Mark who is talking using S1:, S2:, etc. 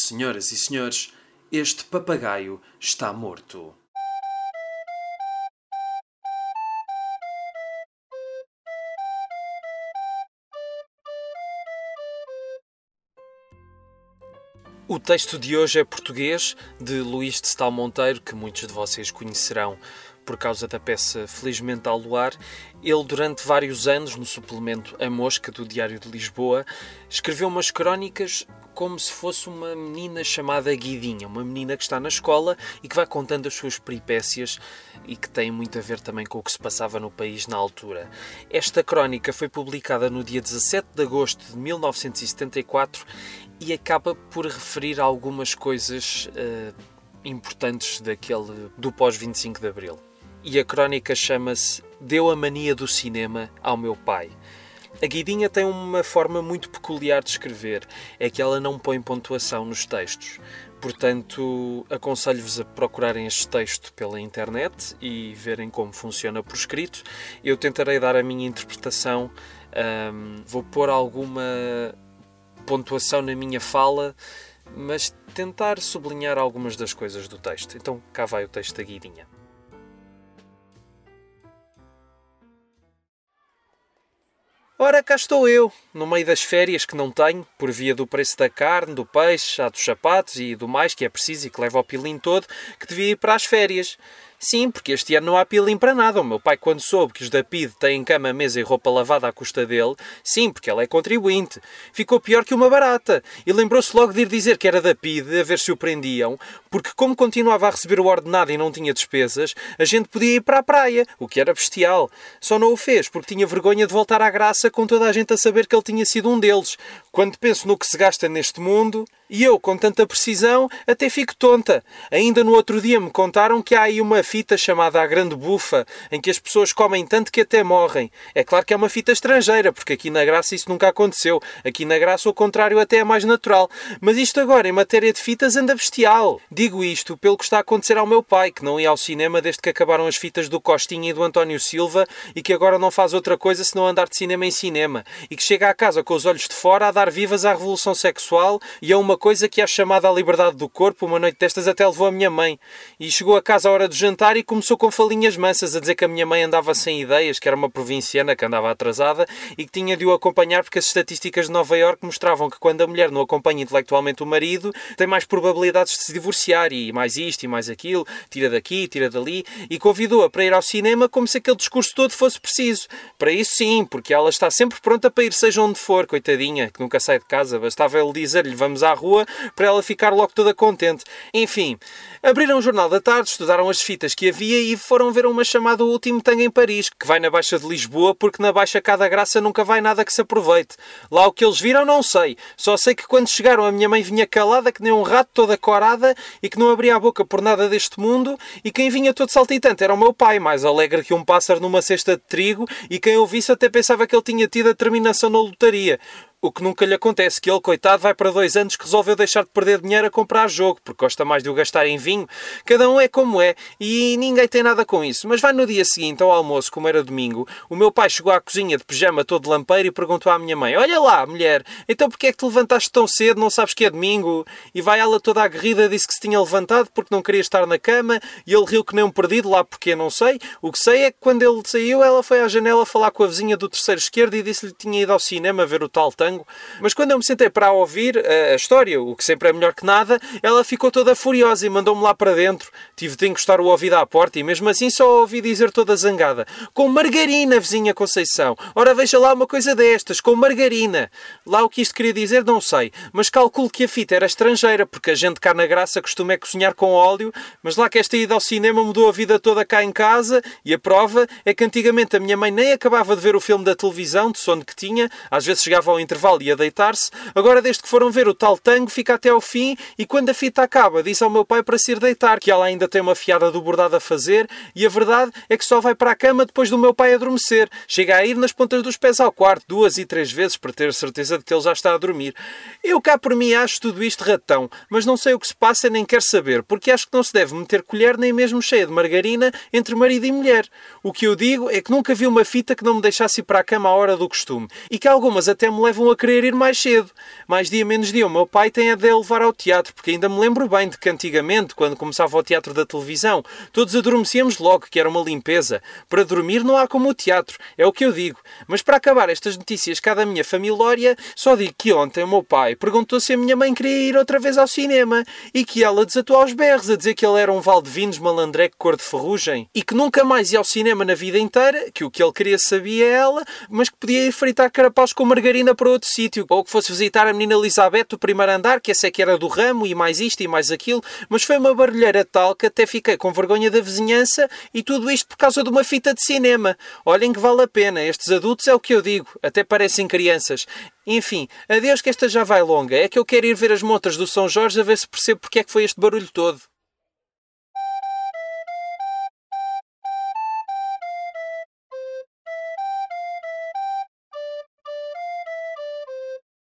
S1: Senhoras e senhores, este papagaio está morto. O texto de hoje é português, de Luís de Stal Monteiro, que muitos de vocês conhecerão por causa da peça Felizmente ao Luar, ele, durante vários anos, no suplemento A Mosca do Diário de Lisboa, escreveu umas crónicas como se fosse uma menina chamada Guidinha, uma menina que está na escola e que vai contando as suas peripécias e que tem muito a ver também com o que se passava no país na altura. Esta crónica foi publicada no dia 17 de agosto de 1974 e acaba por referir algumas coisas uh, importantes daquele do pós 25 de Abril e a crónica chama-se Deu a mania do cinema ao meu pai. A Guidinha tem uma forma muito peculiar de escrever, é que ela não põe pontuação nos textos. Portanto, aconselho-vos a procurarem este texto pela internet e verem como funciona por escrito. Eu tentarei dar a minha interpretação, um, vou pôr alguma pontuação na minha fala, mas tentar sublinhar algumas das coisas do texto. Então, cá vai o texto da Guidinha. Ora, cá estou eu, no meio das férias que não tenho, por via do preço da carne, do peixe, dos sapatos e do mais que é preciso e que leva o pilim todo, que devia ir para as férias. Sim, porque este ano não há pilim para nada. O meu pai, quando soube que os da PID têm cama, mesa e roupa lavada à custa dele, sim, porque ela é contribuinte, ficou pior que uma barata. E lembrou-se logo de ir dizer que era da PID, a ver se o prendiam, porque como continuava a receber o ordenado e não tinha despesas, a gente podia ir para a praia, o que era bestial. Só não o fez, porque tinha vergonha de voltar à graça com toda a gente a saber que ele tinha sido um deles. Quando penso no que se gasta neste mundo, e eu, com tanta precisão, até fico tonta. Ainda no outro dia me contaram que há aí uma fita chamada A Grande Bufa, em que as pessoas comem tanto que até morrem. É claro que é uma fita estrangeira, porque aqui na Graça isso nunca aconteceu. Aqui na Graça o contrário até é mais natural. Mas isto agora, em matéria de fitas, anda bestial. Digo isto pelo que está a acontecer ao meu pai, que não ia ao cinema desde que acabaram as fitas do Costinha e do António Silva e que agora não faz outra coisa senão andar de cinema em cinema. E que chega à casa com os olhos de fora a dar vivas à revolução sexual e a uma coisa que é chamada à liberdade do corpo, uma noite destas até levou a minha mãe. E chegou a casa à hora do jantar e começou com falinhas mansas a dizer que a minha mãe andava sem ideias, que era uma provinciana que andava atrasada e que tinha de o acompanhar porque as estatísticas de Nova Iorque mostravam que quando a mulher não acompanha intelectualmente o marido, tem mais probabilidades de se divorciar e mais isto e mais aquilo, tira daqui, tira dali, e convidou-a para ir ao cinema como se aquele discurso todo fosse preciso. Para isso sim, porque ela está sempre pronta para ir seja onde for, coitadinha, que nunca sai de casa, bastava ele dizer-lhe vamos à rua para ela ficar logo toda contente. Enfim, abriram o Jornal da Tarde, estudaram as fitas que havia e foram ver uma chamada O Último Tango em Paris, que vai na Baixa de Lisboa, porque na Baixa Cada Graça nunca vai nada que se aproveite. Lá o que eles viram não sei, só sei que quando chegaram a minha mãe vinha calada, que nem um rato toda corada e que não abria a boca por nada deste mundo, e quem vinha todo saltitante era o meu pai, mais alegre que um pássaro numa cesta de trigo, e quem ouvisse até pensava que ele tinha tido a terminação na lotaria. O que nunca lhe acontece, que ele, coitado, vai para dois anos que resolveu deixar de perder dinheiro a comprar jogo, porque gosta mais de o gastar em vinho. Cada um é como é, e ninguém tem nada com isso. Mas vai no dia seguinte, ao almoço, como era domingo, o meu pai chegou à cozinha de pijama todo lampeiro e perguntou à minha mãe, olha lá, mulher, então porquê é que te levantaste tão cedo, não sabes que é domingo? E vai ela toda aguerrida, disse que se tinha levantado porque não queria estar na cama, e ele riu que nem um perdido, lá porque não sei. O que sei é que quando ele saiu, ela foi à janela falar com a vizinha do terceiro esquerdo e disse-lhe que tinha ido ao cinema ver o tal tango mas quando eu me sentei para ouvir a, a história, o que sempre é melhor que nada, ela ficou toda furiosa e mandou-me lá para dentro. Tive de encostar o ouvido à porta e mesmo assim só ouvi dizer toda zangada: Com margarina, vizinha Conceição. Ora, veja lá uma coisa destas, com margarina. Lá o que isto queria dizer, não sei, mas calculo que a fita era estrangeira, porque a gente cá na graça costuma é cozinhar com óleo, mas lá que esta ida ao cinema mudou a vida toda cá em casa e a prova é que antigamente a minha mãe nem acabava de ver o filme da televisão, de sono que tinha, às vezes chegava ao intervalo e ia deitar-se. Agora, desde que foram ver o tal tango, fica até ao fim e quando a fita acaba, diz ao meu pai para se ir deitar, que ela ainda tem uma fiada do bordado a fazer e a verdade é que só vai para a cama depois do meu pai adormecer. Chega a ir nas pontas dos pés ao quarto duas e três vezes para ter certeza de que ele já está a dormir. Eu cá por mim acho tudo isto ratão, mas não sei o que se passa nem quero saber, porque acho que não se deve meter colher nem mesmo cheia de margarina entre marido e mulher. O que eu digo é que nunca vi uma fita que não me deixasse ir para a cama à hora do costume e que algumas até me levam a querer ir mais cedo. Mais dia menos dia, o meu pai tem a de levar ao teatro, porque ainda me lembro bem de que antigamente, quando começava o teatro da televisão, todos adormecíamos logo, que era uma limpeza. Para dormir não há como o teatro, é o que eu digo. Mas para acabar estas notícias cá da minha família, só digo que ontem o meu pai perguntou se a minha mãe queria ir outra vez ao cinema e que ela desatou aos berros a dizer que ele era um valdevinos malandreco cor de ferrugem e que nunca mais ia ao cinema na vida inteira, que o que ele queria sabia ela, mas que podia ir fritar carapaus com margarina para outro sítio, ou que fosse visitar a menina Elizabeth do primeiro andar, que essa é que era do ramo, e mais isto e mais aquilo, mas foi uma barulheira tal que até fiquei com vergonha da vizinhança e tudo isto por causa de uma fita de cinema. Olhem que vale a pena, estes adultos é o que eu digo, até parecem crianças. Enfim, adeus que esta já vai longa, é que eu quero ir ver as montas do São Jorge a ver se percebo porque é que foi este barulho todo.